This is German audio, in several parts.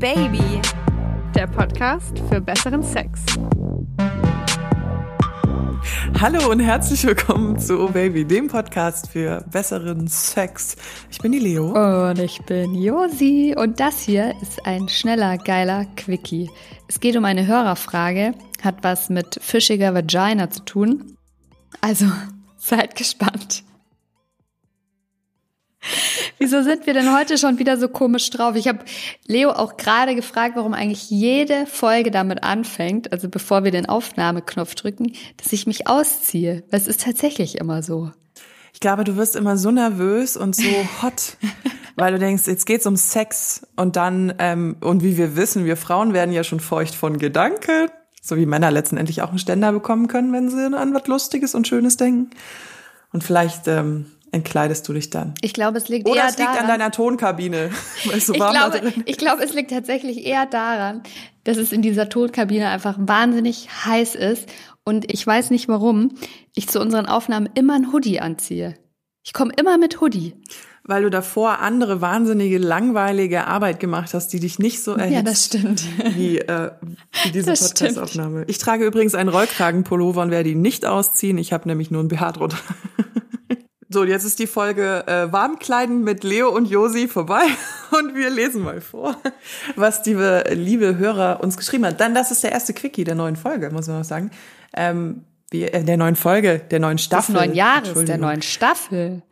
Baby, der Podcast für besseren Sex. Hallo und herzlich willkommen zu Oh Baby, dem Podcast für besseren Sex. Ich bin die Leo. Und ich bin Josi. Und das hier ist ein schneller, geiler Quickie. Es geht um eine Hörerfrage, hat was mit fischiger Vagina zu tun. Also, seid gespannt. Wieso sind wir denn heute schon wieder so komisch drauf? Ich habe Leo auch gerade gefragt, warum eigentlich jede Folge damit anfängt, also bevor wir den Aufnahmeknopf drücken, dass ich mich ausziehe. Das ist tatsächlich immer so. Ich glaube, du wirst immer so nervös und so hot, weil du denkst, jetzt geht's um Sex und dann, ähm, und wie wir wissen, wir Frauen werden ja schon feucht von Gedanken, so wie Männer letztendlich auch einen Ständer bekommen können, wenn sie an was Lustiges und Schönes denken. Und vielleicht ähm, entkleidest du dich dann. Ich glaube, es liegt Oder eher es liegt daran, an deiner Tonkabine. Weil so ich warm da glaube, drin ich glaube, es liegt tatsächlich eher daran, dass es in dieser Tonkabine einfach wahnsinnig heiß ist und ich weiß nicht warum ich zu unseren Aufnahmen immer ein Hoodie anziehe. Ich komme immer mit Hoodie. Weil du davor andere wahnsinnige, langweilige Arbeit gemacht hast, die dich nicht so erhitzt Ja, das stimmt. wie, äh, wie diese. Podcast-Aufnahme. Ich trage übrigens einen Rollkragenpullover und werde ihn nicht ausziehen. Ich habe nämlich nur ein BH drunter. So, jetzt ist die Folge äh, Warmkleiden mit Leo und Josi vorbei und wir lesen mal vor, was die äh, liebe Hörer uns geschrieben hat. Dann, das ist der erste Quickie der neuen Folge, muss man noch sagen. Ähm, äh, der neuen Folge, der neuen Des Staffel. neuen Jahres, der neuen Staffel.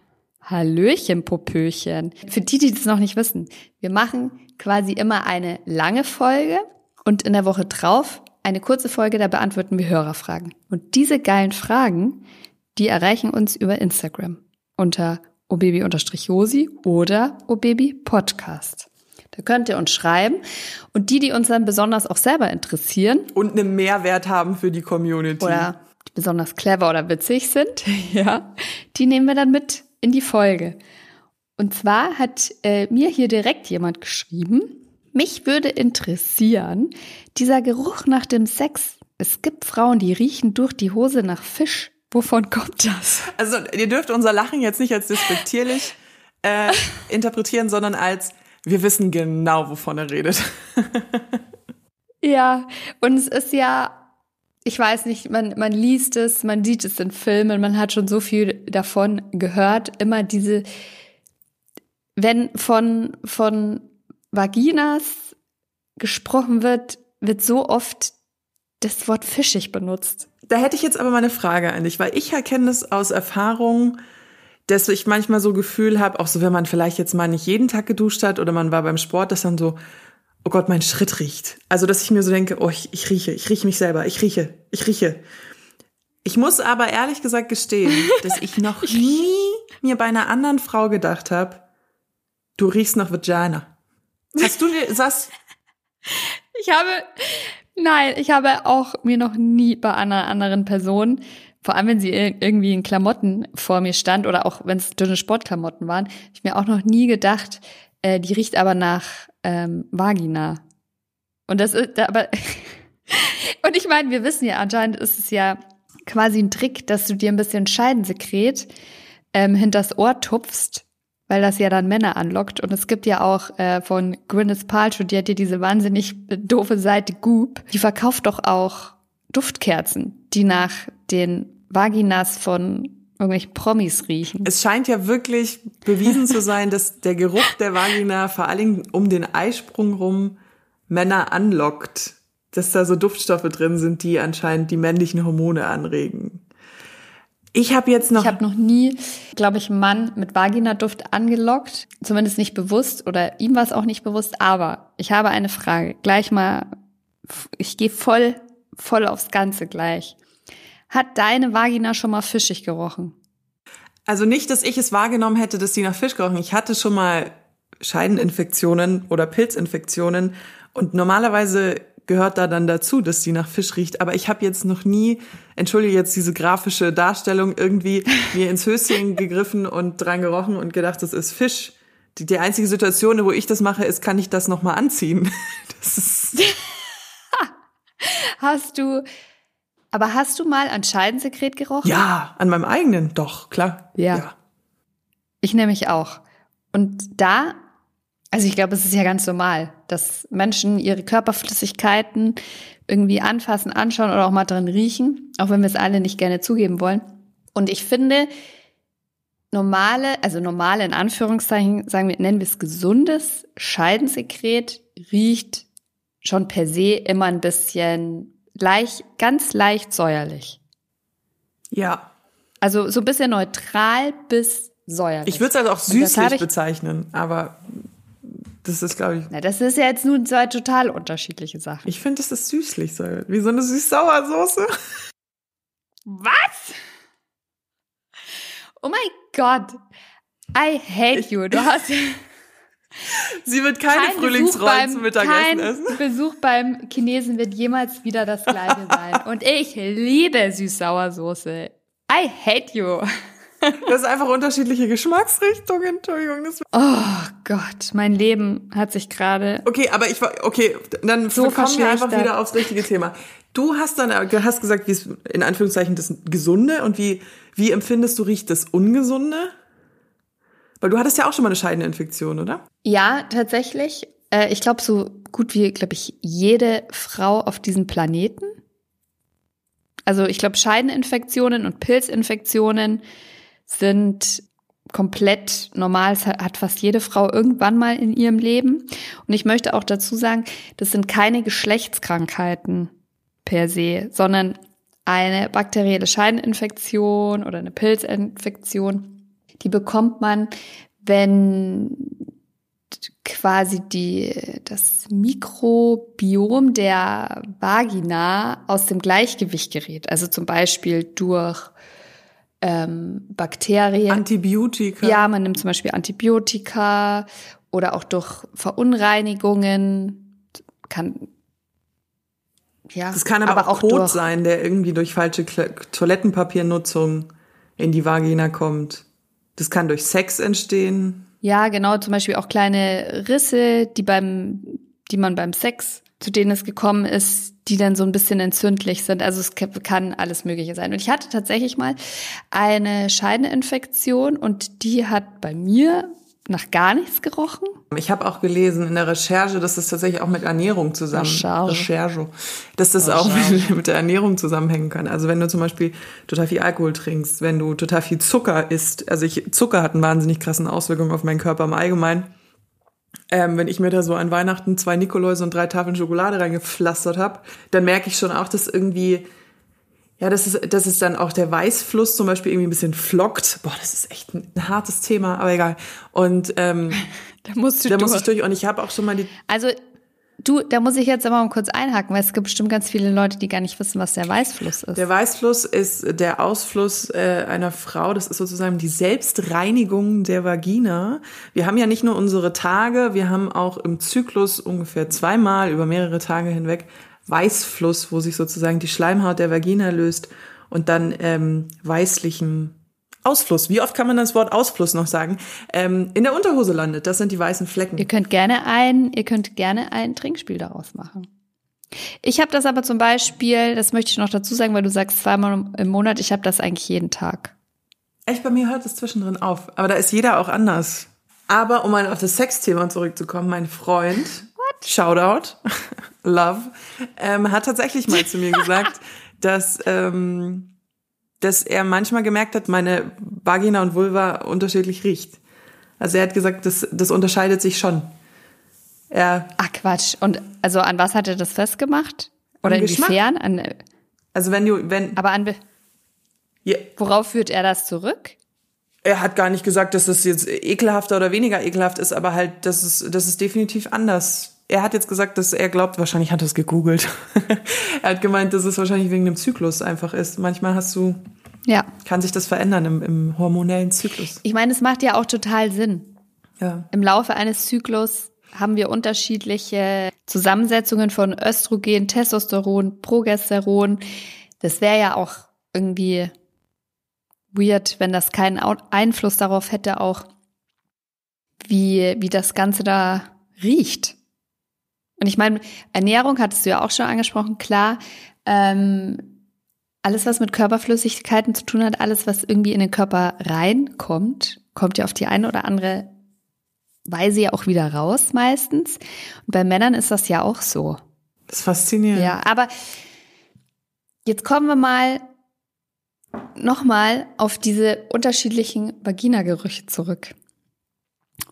Hallöchen, Popöchen. Für die, die das noch nicht wissen, wir machen quasi immer eine lange Folge und in der Woche drauf eine kurze Folge, da beantworten wir Hörerfragen. Und diese geilen Fragen, die erreichen uns über Instagram unter obaby-josi oder obaby-podcast. Da könnt ihr uns schreiben. Und die, die uns dann besonders auch selber interessieren, Und einen Mehrwert haben für die Community. oder die besonders clever oder witzig sind, ja, die nehmen wir dann mit in die Folge. Und zwar hat äh, mir hier direkt jemand geschrieben, mich würde interessieren, dieser Geruch nach dem Sex. Es gibt Frauen, die riechen durch die Hose nach Fisch. Wovon kommt das? Also ihr dürft unser Lachen jetzt nicht als despektierlich äh, interpretieren, sondern als wir wissen genau, wovon er redet. Ja, und es ist ja, ich weiß nicht, man, man liest es, man sieht es in Filmen, man hat schon so viel davon gehört. Immer diese, wenn von, von Vaginas gesprochen wird, wird so oft das Wort fischig benutzt. Da hätte ich jetzt aber mal eine Frage an dich, weil ich erkenne es aus Erfahrung, dass ich manchmal so Gefühl habe, auch so wenn man vielleicht jetzt mal nicht jeden Tag geduscht hat oder man war beim Sport, dass dann so, oh Gott, mein Schritt riecht. Also dass ich mir so denke, oh, ich, ich rieche, ich rieche mich selber, ich rieche, ich rieche. Ich muss aber ehrlich gesagt gestehen, dass ich noch nie mir bei einer anderen Frau gedacht habe, du riechst nach Vagina. Hast du dir, sagst, Ich habe, nein, ich habe auch mir noch nie bei einer anderen Person, vor allem wenn sie ir- irgendwie in Klamotten vor mir stand oder auch wenn es dünne Sportklamotten waren, ich mir auch noch nie gedacht, äh, die riecht aber nach ähm, Vagina. Und das ist, aber, und ich meine, wir wissen ja, anscheinend ist es ja quasi ein Trick, dass du dir ein bisschen Scheidensekret ähm, hinters Ohr tupfst, weil das ja dann Männer anlockt. Und es gibt ja auch äh, von Gwyneth Paltrow, die hat ja diese wahnsinnig doofe Seite Goop, die verkauft doch auch Duftkerzen, die nach den Vaginas von irgendwelchen Promis riechen. Es scheint ja wirklich bewiesen zu sein, dass der Geruch der Vagina vor allen Dingen um den Eisprung rum Männer anlockt. Dass da so Duftstoffe drin sind, die anscheinend die männlichen Hormone anregen. Ich habe jetzt noch Ich habe noch nie, glaube ich, einen Mann mit Vaginaduft angelockt, zumindest nicht bewusst oder ihm war es auch nicht bewusst, aber ich habe eine Frage. Gleich mal, ich gehe voll, voll aufs Ganze gleich. Hat deine Vagina schon mal fischig gerochen? Also nicht, dass ich es wahrgenommen hätte, dass sie nach Fisch gerochen. Ich hatte schon mal Scheideninfektionen oder Pilzinfektionen und normalerweise gehört da dann dazu, dass sie nach Fisch riecht. Aber ich habe jetzt noch nie, entschuldige jetzt diese grafische Darstellung, irgendwie mir ins Höschen gegriffen und dran gerochen und gedacht, das ist Fisch. Die, die einzige Situation, wo ich das mache, ist, kann ich das nochmal anziehen? Das ist, Hast du, aber hast du mal an Scheidensekret gerochen? ja, an meinem eigenen, doch, klar. Ja. Ich nämlich auch. Und da Also ich glaube, es ist ja ganz normal, dass Menschen ihre Körperflüssigkeiten irgendwie anfassen, anschauen oder auch mal drin riechen, auch wenn wir es alle nicht gerne zugeben wollen. Und ich finde, normale, also normale in Anführungszeichen, sagen wir, nennen wir es gesundes Scheidensekret, riecht schon per se immer ein bisschen leicht, ganz leicht säuerlich. Ja. Also so ein bisschen neutral bis säuerlich. Ich würde es also auch süßlich bezeichnen, aber das ist, glaube ich. Na, das ist ja jetzt nun zwei total unterschiedliche Sachen. Ich finde, das ist süßlich, so, wie so eine süß-sauer-Soße. Was? Oh mein Gott. I hate you. Du hast. Sie wird keine kein Frühlingsrollen zum Mittagessen essen. Kein Besuch beim Chinesen wird jemals wieder das gleiche sein. Und ich liebe Süß-Sauersoße. I hate you. Das ist einfach unterschiedliche Geschmacksrichtungen. Entschuldigung. Oh Gott, mein Leben hat sich gerade. Okay, aber ich war, okay, dann so kommen wir einfach wieder aufs richtige Thema. Du hast dann hast gesagt, wie ist in Anführungszeichen das Gesunde und wie, wie empfindest du riecht das Ungesunde? Weil du hattest ja auch schon mal eine Scheideninfektion, oder? Ja, tatsächlich. Äh, ich glaube, so gut wie, glaube ich, jede Frau auf diesem Planeten. Also ich glaube, Scheideninfektionen und Pilzinfektionen sind komplett normal. Das hat fast jede Frau irgendwann mal in ihrem Leben. Und ich möchte auch dazu sagen, das sind keine Geschlechtskrankheiten per se, sondern eine bakterielle Scheideninfektion oder eine Pilzinfektion. Die bekommt man, wenn quasi die, das Mikrobiom der Vagina aus dem Gleichgewicht gerät. Also zum Beispiel durch ähm, Bakterien. Antibiotika. Ja, man nimmt zum Beispiel Antibiotika oder auch durch Verunreinigungen. Kann ja, das kann aber, aber auch, Kot sein, der irgendwie durch falsche Toilettenpapiernutzung in die Vagina kommt. Das kann durch Sex entstehen. Ja, genau, zum Beispiel auch kleine Risse, die beim, die man beim Sex, zu denen es gekommen ist, die dann so ein bisschen entzündlich sind. Also es kann alles Mögliche sein. Und ich hatte tatsächlich mal eine Scheideninfektion und die hat bei mir nach gar nichts gerochen. Ich habe auch gelesen in der Recherche, dass das tatsächlich auch mit Ernährung zusammen Recherche, Recherche dass das Recherche. auch mit, mit, der Ernährung zusammenhängen kann. Also wenn du zum Beispiel total viel Alkohol trinkst, wenn du total viel Zucker isst, also ich, Zucker hat einen wahnsinnig krassen Auswirkungen auf meinen Körper im Allgemeinen. Ähm, wenn ich mir da so an Weihnachten zwei Nikoläuse und drei Tafeln Schokolade reingepflastert habe, dann merke ich schon auch, dass irgendwie ja, das ist, das ist dann auch der Weißfluss zum Beispiel irgendwie ein bisschen flockt. Boah, das ist echt ein, ein hartes Thema, aber egal. Und ähm, da musst du da durch. muss ich durch. Und ich habe auch schon mal die. Also du, da muss ich jetzt aber mal kurz einhaken, weil es gibt bestimmt ganz viele Leute, die gar nicht wissen, was der Weißfluss ist. Der Weißfluss ist der Ausfluss äh, einer Frau. Das ist sozusagen die Selbstreinigung der Vagina. Wir haben ja nicht nur unsere Tage, wir haben auch im Zyklus ungefähr zweimal über mehrere Tage hinweg Weißfluss, wo sich sozusagen die Schleimhaut der Vagina löst und dann ähm, weißlichen Ausfluss. Wie oft kann man das Wort Ausfluss noch sagen? Ähm, in der Unterhose landet. Das sind die weißen Flecken. Ihr könnt gerne ein, ihr könnt gerne ein Trinkspiel daraus machen. Ich habe das aber zum Beispiel, das möchte ich noch dazu sagen, weil du sagst zweimal im Monat. Ich habe das eigentlich jeden Tag. Echt, bei mir hört es zwischendrin auf. Aber da ist jeder auch anders. Aber um mal auf das Sexthema zurückzukommen, mein Freund, What? Shoutout, Love, ähm, hat tatsächlich mal zu mir gesagt, dass, ähm, dass er manchmal gemerkt hat, meine Vagina und Vulva unterschiedlich riecht. Also er hat gesagt, das, das unterscheidet sich schon. Er Ach Quatsch. Und also an was hat er das festgemacht? Oder inwiefern? An, also wenn du, wenn. Aber an yeah. worauf führt er das zurück? Er hat gar nicht gesagt, dass das jetzt ekelhafter oder weniger ekelhaft ist, aber halt, dass es, dass es definitiv anders er hat jetzt gesagt, dass er glaubt, wahrscheinlich hat er es gegoogelt. er hat gemeint, dass es wahrscheinlich wegen dem Zyklus einfach ist. Manchmal hast du, ja. kann sich das verändern im, im hormonellen Zyklus. Ich meine, es macht ja auch total Sinn. Ja. Im Laufe eines Zyklus haben wir unterschiedliche Zusammensetzungen von Östrogen, Testosteron, Progesteron. Das wäre ja auch irgendwie weird, wenn das keinen Einfluss darauf hätte, auch wie, wie das Ganze da riecht. Und ich meine, Ernährung hattest du ja auch schon angesprochen, klar. Ähm, alles, was mit Körperflüssigkeiten zu tun hat, alles, was irgendwie in den Körper reinkommt, kommt ja auf die eine oder andere weise ja auch wieder raus meistens. Und bei Männern ist das ja auch so. Das ist faszinierend. Ja, aber jetzt kommen wir mal nochmal auf diese unterschiedlichen Vagina-Gerüche zurück.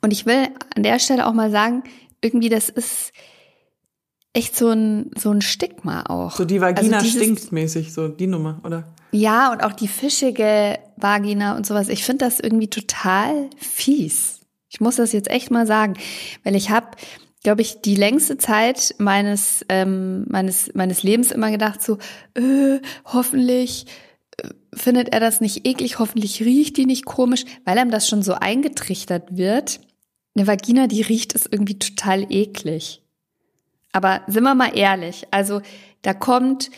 Und ich will an der Stelle auch mal sagen, irgendwie das ist echt so ein, so ein Stigma auch. So die Vagina Also stinkt mäßig, so die Nummer, oder? Ja, und auch die fischige Vagina und sowas. Ich finde das irgendwie total fies. Ich muss das jetzt echt mal sagen, weil ich habe, glaube ich, die längste Zeit meines ähm, meines meines Lebens immer gedacht so, äh, hoffentlich äh, findet er das nicht eklig, hoffentlich riecht die nicht komisch, weil einem das schon so eingetrichtert wird. Eine Vagina, die riecht, ist irgendwie total eklig. Aber sind wir mal ehrlich, also da kommt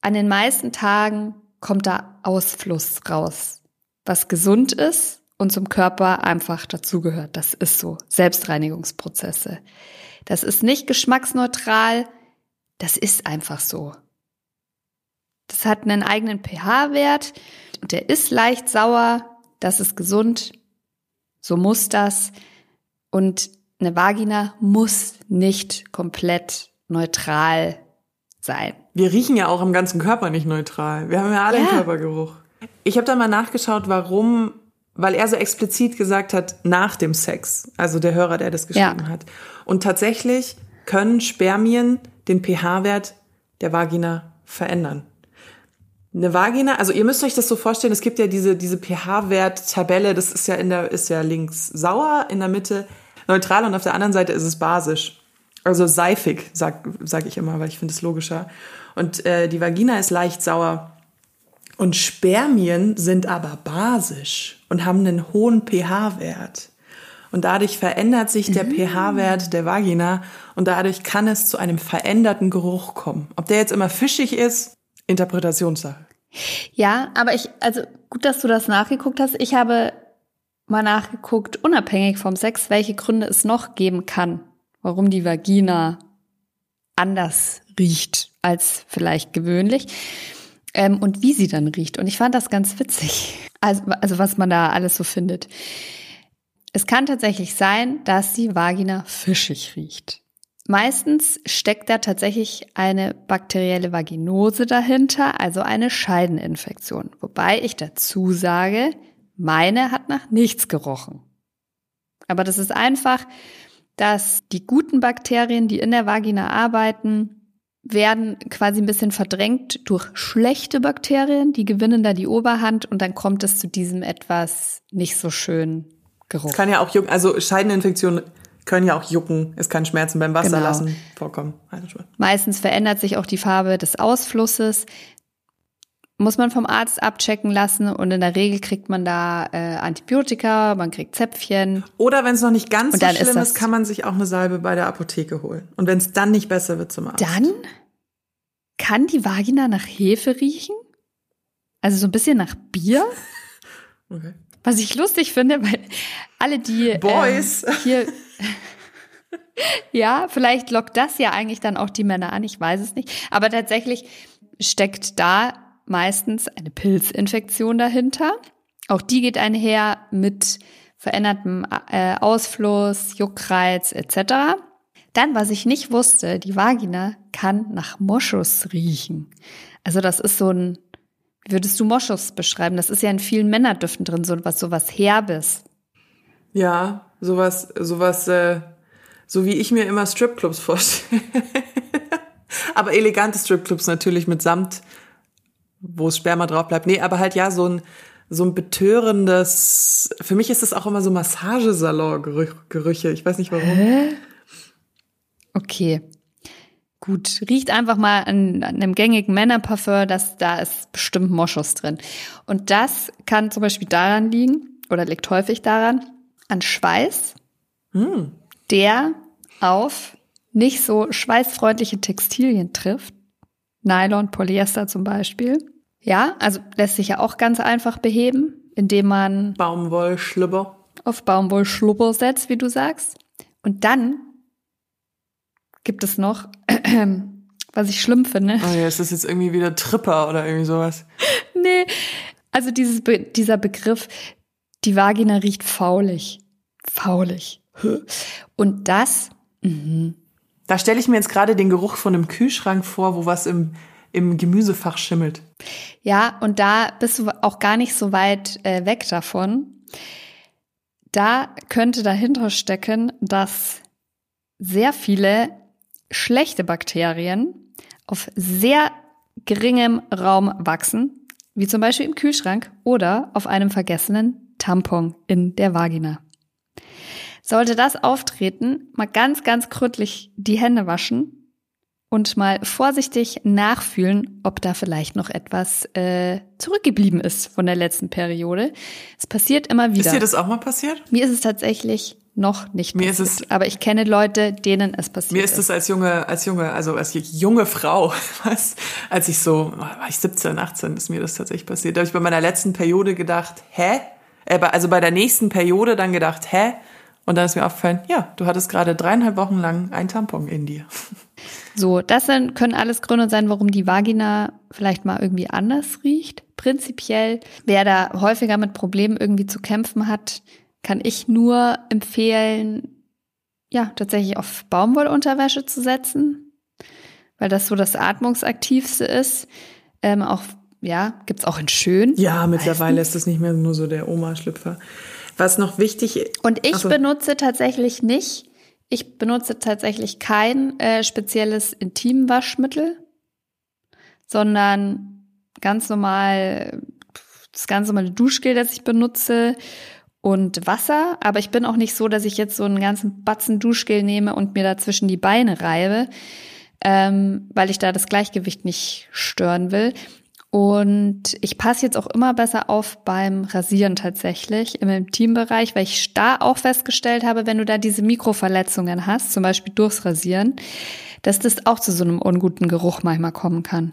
an den meisten Tagen kommt da Ausfluss raus, was gesund ist und zum Körper einfach dazugehört. Das ist so. Selbstreinigungsprozesse. Das ist nicht geschmacksneutral. Das ist einfach so. Das hat einen eigenen pH-Wert und der ist leicht sauer. Das ist gesund. So muss das. Und eine Vagina muss nicht komplett neutral sein. Wir riechen ja auch am ganzen Körper nicht neutral. Wir haben ja alle einen Ja. Körpergeruch. Ich habe da mal nachgeschaut, warum, weil er so explizit gesagt hat, nach dem Sex. Also der Hörer, der das geschrieben Ja. hat. Und tatsächlich können Spermien den pH-Wert der Vagina verändern. Eine Vagina, also ihr müsst euch das so vorstellen, es gibt ja diese, diese pH-Wert-Tabelle, das ist ja in der, ist ja links sauer, in der Mitte neutral und auf der anderen Seite ist es basisch. Also seifig, sag, sag ich immer, weil ich finde es logischer. Und äh, die Vagina ist leicht sauer. Und Spermien sind aber basisch und haben einen hohen pH-Wert. Und dadurch verändert sich der pH-Wert der Vagina und dadurch kann es zu einem veränderten Geruch kommen. Ob der jetzt immer fischig ist, Interpretationssache. Ja, aber ich, also gut, dass du das nachgeguckt hast. Ich habe mal nachgeguckt, unabhängig vom Sex, welche Gründe es noch geben kann, warum die Vagina anders riecht als vielleicht gewöhnlich ähm, und wie sie dann riecht. Und ich fand das ganz witzig. Also, also was man da alles so findet. Es kann tatsächlich sein, dass die Vagina fischig riecht. Meistens steckt da tatsächlich eine bakterielle Vaginose dahinter, also eine Scheideninfektion. Wobei ich dazu sage, meine hat nach nichts gerochen. Aber das ist einfach, dass die guten Bakterien, die in der Vagina arbeiten, werden quasi ein bisschen verdrängt durch schlechte Bakterien, die gewinnen da die Oberhand und dann kommt es zu diesem etwas nicht so schönen Geruch. Kann ja auch jucken, also Scheideninfektionen können ja auch jucken. Es kann Schmerzen beim Wasser Genau. lassen vorkommen. Meistens verändert sich auch die Farbe des Ausflusses. Muss man vom Arzt abchecken lassen und in der Regel kriegt man da äh, Antibiotika, man kriegt Zäpfchen. Oder wenn es noch nicht ganz so schlimm ist, kann man sich auch eine Salbe bei der Apotheke holen. Und wenn es dann nicht besser wird, zum Arzt. Dann kann die Vagina nach Hefe riechen. Also so ein bisschen nach Bier. Okay. Was ich lustig finde, weil alle die Boys. Ähm, hier ja, vielleicht lockt das ja eigentlich dann auch die Männer an, ich weiß es nicht. Aber tatsächlich steckt da meistens eine Pilzinfektion dahinter. Auch die geht einher mit verändertem äh, Ausfluss, Juckreiz etc. Dann, was ich nicht wusste, die Vagina kann nach Moschus riechen. Also das ist so ein, würdest du Moschus beschreiben? Das ist ja in vielen Männerdüften drin, so was, so was Herbes. Ja, sowas, sowas, äh, so wie ich mir immer Stripclubs vorstelle. aber elegante Stripclubs natürlich mit Samt, wo das Sperma drauf bleibt. Nee, aber halt ja, so ein, so ein betörendes, für mich ist das auch immer so Massagesalon-Gerüche. Ich weiß nicht warum. Okay. Gut, riecht einfach mal an, an einem gängigen Männerparfum, dass da ist bestimmt Moschus drin. Und das kann zum Beispiel daran liegen, oder liegt häufig daran, an Schweiß, Hm. der auf nicht so schweißfreundliche Textilien trifft. Nylon, Polyester zum Beispiel. Ja, also lässt sich ja auch ganz einfach beheben, indem man Baumwollschlüpper. auf Baumwollschlupper setzt, wie du sagst. Und dann gibt es noch, was ich schlimm finde. Oh ja, ist das jetzt irgendwie wieder Tripper oder irgendwie sowas? Nee, also dieses Be dieser Begriff, die Vagina riecht faulig. faulig. Und das, mh. Da stelle ich mir jetzt gerade den Geruch von einem Kühlschrank vor, wo was im, im Gemüsefach schimmelt. Ja, und da bist du auch gar nicht so weit äh, weg davon. Da könnte dahinter stecken, dass sehr viele schlechte Bakterien auf sehr geringem Raum wachsen, wie zum Beispiel im Kühlschrank oder auf einem vergessenen Tampon in der Vagina. Sollte das auftreten, mal ganz, ganz krüttlich die Hände waschen und mal vorsichtig nachfühlen, ob da vielleicht noch etwas äh, zurückgeblieben ist von der letzten Periode. Es passiert immer wieder. Ist dir das auch mal passiert? Mir ist es tatsächlich noch nicht Mir passiert. ist es- aber ich kenne Leute, denen es passiert Mir ist es als junge, als junge, also als junge Frau, was, als ich so, war ich 17, 18, ist mir das tatsächlich passiert. Da habe ich bei meiner letzten Periode gedacht, hä? Äh, also bei der nächsten Periode dann gedacht, hä? Und dann ist mir aufgefallen, ja, du hattest gerade dreieinhalb Wochen lang ein Tampon in dir. So, das sind, können alles Gründe sein, warum die Vagina vielleicht mal irgendwie anders riecht. Prinzipiell, wer da häufiger mit Problemen irgendwie zu kämpfen hat, kann ich nur empfehlen, ja, tatsächlich auf Baumwollunterwäsche zu setzen, weil das so das atmungsaktivste ist. Ähm, auch, ja, gibt's auch in schön. Ja, mittlerweile ist das nicht mehr nur so der Oma-Schlüpfer. Was noch wichtig Und ich Ach so. benutze tatsächlich nicht, ich benutze tatsächlich kein äh, spezielles Intimwaschmittel, sondern ganz normal das ganz normale Duschgel, das ich benutze und Wasser. Aber ich bin auch nicht so, dass ich jetzt so einen ganzen Batzen Duschgel nehme und mir dazwischen die Beine reibe, ähm, weil ich da das Gleichgewicht nicht stören will. Und ich passe jetzt auch immer besser auf beim Rasieren tatsächlich im Intimbereich, weil ich da auch festgestellt habe, wenn du da diese Mikroverletzungen hast, zum Beispiel durchs Rasieren, dass das auch zu so einem unguten Geruch manchmal kommen kann.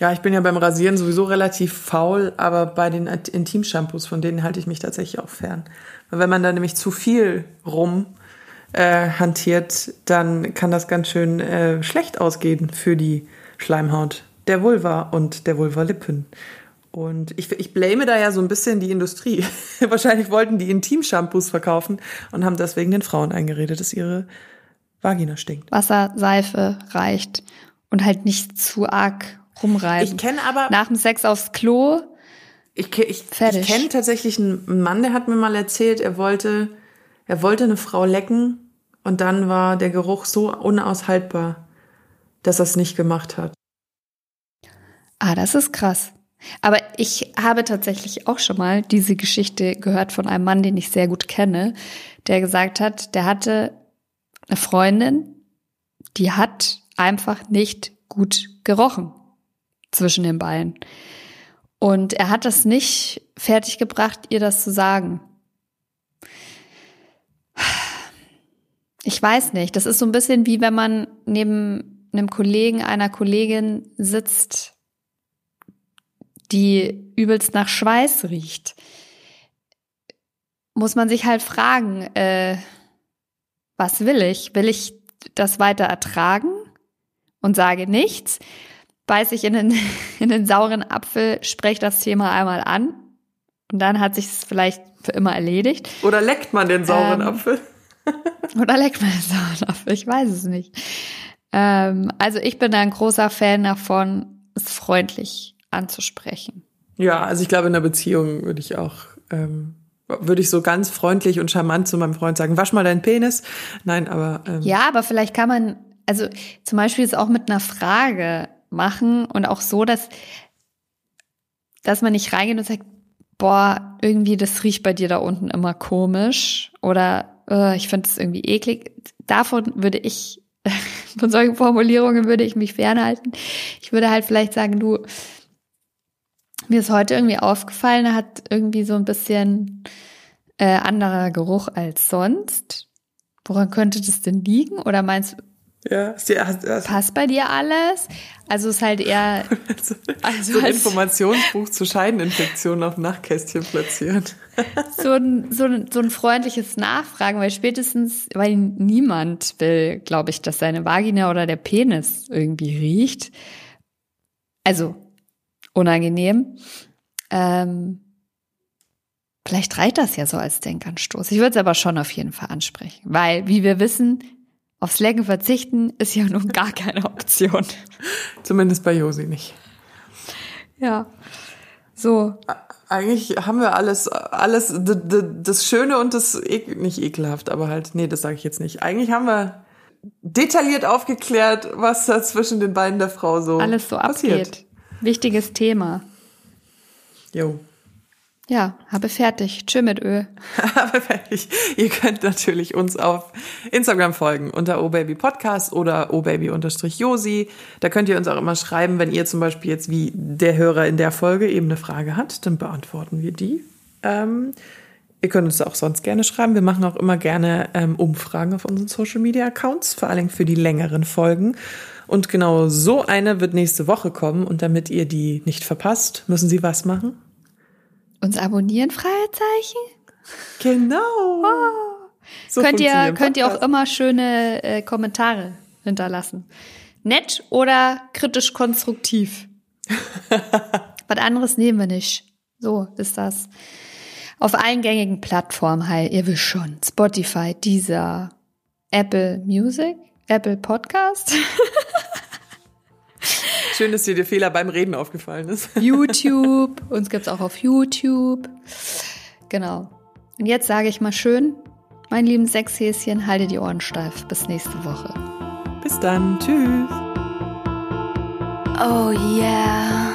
Ja, ich bin ja beim Rasieren sowieso relativ faul, aber bei den Intimshampoos, von denen halte ich mich tatsächlich auch fern. Weil wenn man da nämlich zu viel rum äh, hantiert, dann kann das ganz schön äh, schlecht ausgehen für die Schleimhaut der Vulva und der Vulvalippen. Und ich, ich blame da ja so ein bisschen die Industrie. Wahrscheinlich wollten die Intimshampoos verkaufen und haben deswegen den Frauen eingeredet, dass ihre Vagina stinkt. Wasser, Seife reicht und halt nicht zu arg rumreiben. Ich kenne aber Nach dem Sex aufs Klo, Ich, ich, Fertig. ich kenne tatsächlich einen Mann, der hat mir mal erzählt, er wollte, er wollte eine Frau lecken und dann war der Geruch so unaushaltbar, dass er es nicht gemacht hat. Ah, das ist krass. Aber ich habe tatsächlich auch schon mal diese Geschichte gehört von einem Mann, den ich sehr gut kenne, der gesagt hat, der hatte eine Freundin, die hat einfach nicht gut gerochen zwischen den Beinen. Und er hat das nicht fertiggebracht, ihr das zu sagen. Ich weiß nicht. Das ist so ein bisschen wie wenn man neben einem Kollegen, einer Kollegin sitzt, die übelst nach Schweiß riecht. Muss man sich halt fragen, äh, was will ich? Will ich das weiter ertragen und sage nichts? Beiß ich in den, in den sauren Apfel, spreche das Thema einmal an und dann hat sich es vielleicht für immer erledigt. Oder leckt man den sauren Ähm, Apfel? Oder leckt man den sauren Apfel? Ich weiß es nicht. Ähm, also ich bin da ein großer Fan davon, es freundlich anzusprechen. Ja, also ich glaube, in einer Beziehung würde ich auch, ähm, würde ich so ganz freundlich und charmant zu meinem Freund sagen, wasch mal deinen Penis. Nein, aber ähm, Ja, aber vielleicht kann man, also zum Beispiel es auch mit einer Frage machen und auch so, dass, dass man nicht reingeht und sagt, boah, irgendwie das riecht bei dir da unten immer komisch oder äh, ich finde es irgendwie eklig. Davon würde ich, von solchen Formulierungen würde ich mich fernhalten. Ich würde halt vielleicht sagen, du, mir ist heute irgendwie aufgefallen, er hat irgendwie so ein bisschen äh, anderer Geruch als sonst. Woran könnte das denn liegen? Oder meinst du, ja, ist die, hast, hast, passt bei dir alles? Also ist halt eher, so, also so ein Informationsbuch zu Scheideninfektionen auf Nachtkästchen platziert. so ein, so, ein, so ein freundliches Nachfragen, weil spätestens, weil niemand will, glaube ich, dass seine Vagina oder der Penis irgendwie riecht. Also unangenehm. Ähm, Vielleicht reicht das ja so als Denkanstoß. Ich würde es aber schon auf jeden Fall ansprechen, weil, wie wir wissen, aufs Lecken verzichten ist ja nun gar keine Option. Zumindest bei Josi nicht. Ja. So. Eigentlich haben wir alles, alles, das Schöne und das, nicht ekelhaft, aber halt, nee, das sage ich jetzt nicht. Eigentlich haben wir detailliert aufgeklärt, was da zwischen den beiden der Frau so alles so passiert. abgeht. Wichtiges Thema. Jo. Ja, habe fertig. Tschö mit Ö. habe fertig. Ihr könnt natürlich uns auf Instagram folgen unter obabypodcast oder obaby-josi. Da könnt ihr uns auch immer schreiben, wenn ihr zum Beispiel jetzt wie der Hörer in der Folge eben eine Frage hat, dann beantworten wir die. Ähm, ihr könnt uns auch sonst gerne schreiben. Wir machen auch immer gerne ähm, Umfragen auf unseren Social Media Accounts, vor allem für die längeren Folgen. Und genau so eine wird nächste Woche kommen. Und damit ihr die nicht verpasst, müssen Sie was machen? Uns abonnieren, Fragezeichen? Genau. Oh. So könnt ihr, könnt ihr auch immer schöne äh, Kommentare hinterlassen. Nett oder kritisch konstruktiv. Was anderes nehmen wir nicht. So ist das. Auf allen gängigen Plattformen halt, ihr wisst schon. Spotify, Deezer, Apple Music, Apple Podcast. Schön, dass dir der Fehler beim Reden aufgefallen ist. YouTube. Uns gibt's auch auf YouTube. Genau. Und jetzt sage ich mal schön, mein lieben Sechshäschen, halte die Ohren steif. Bis nächste Woche. Bis dann. Tschüss. Oh yeah.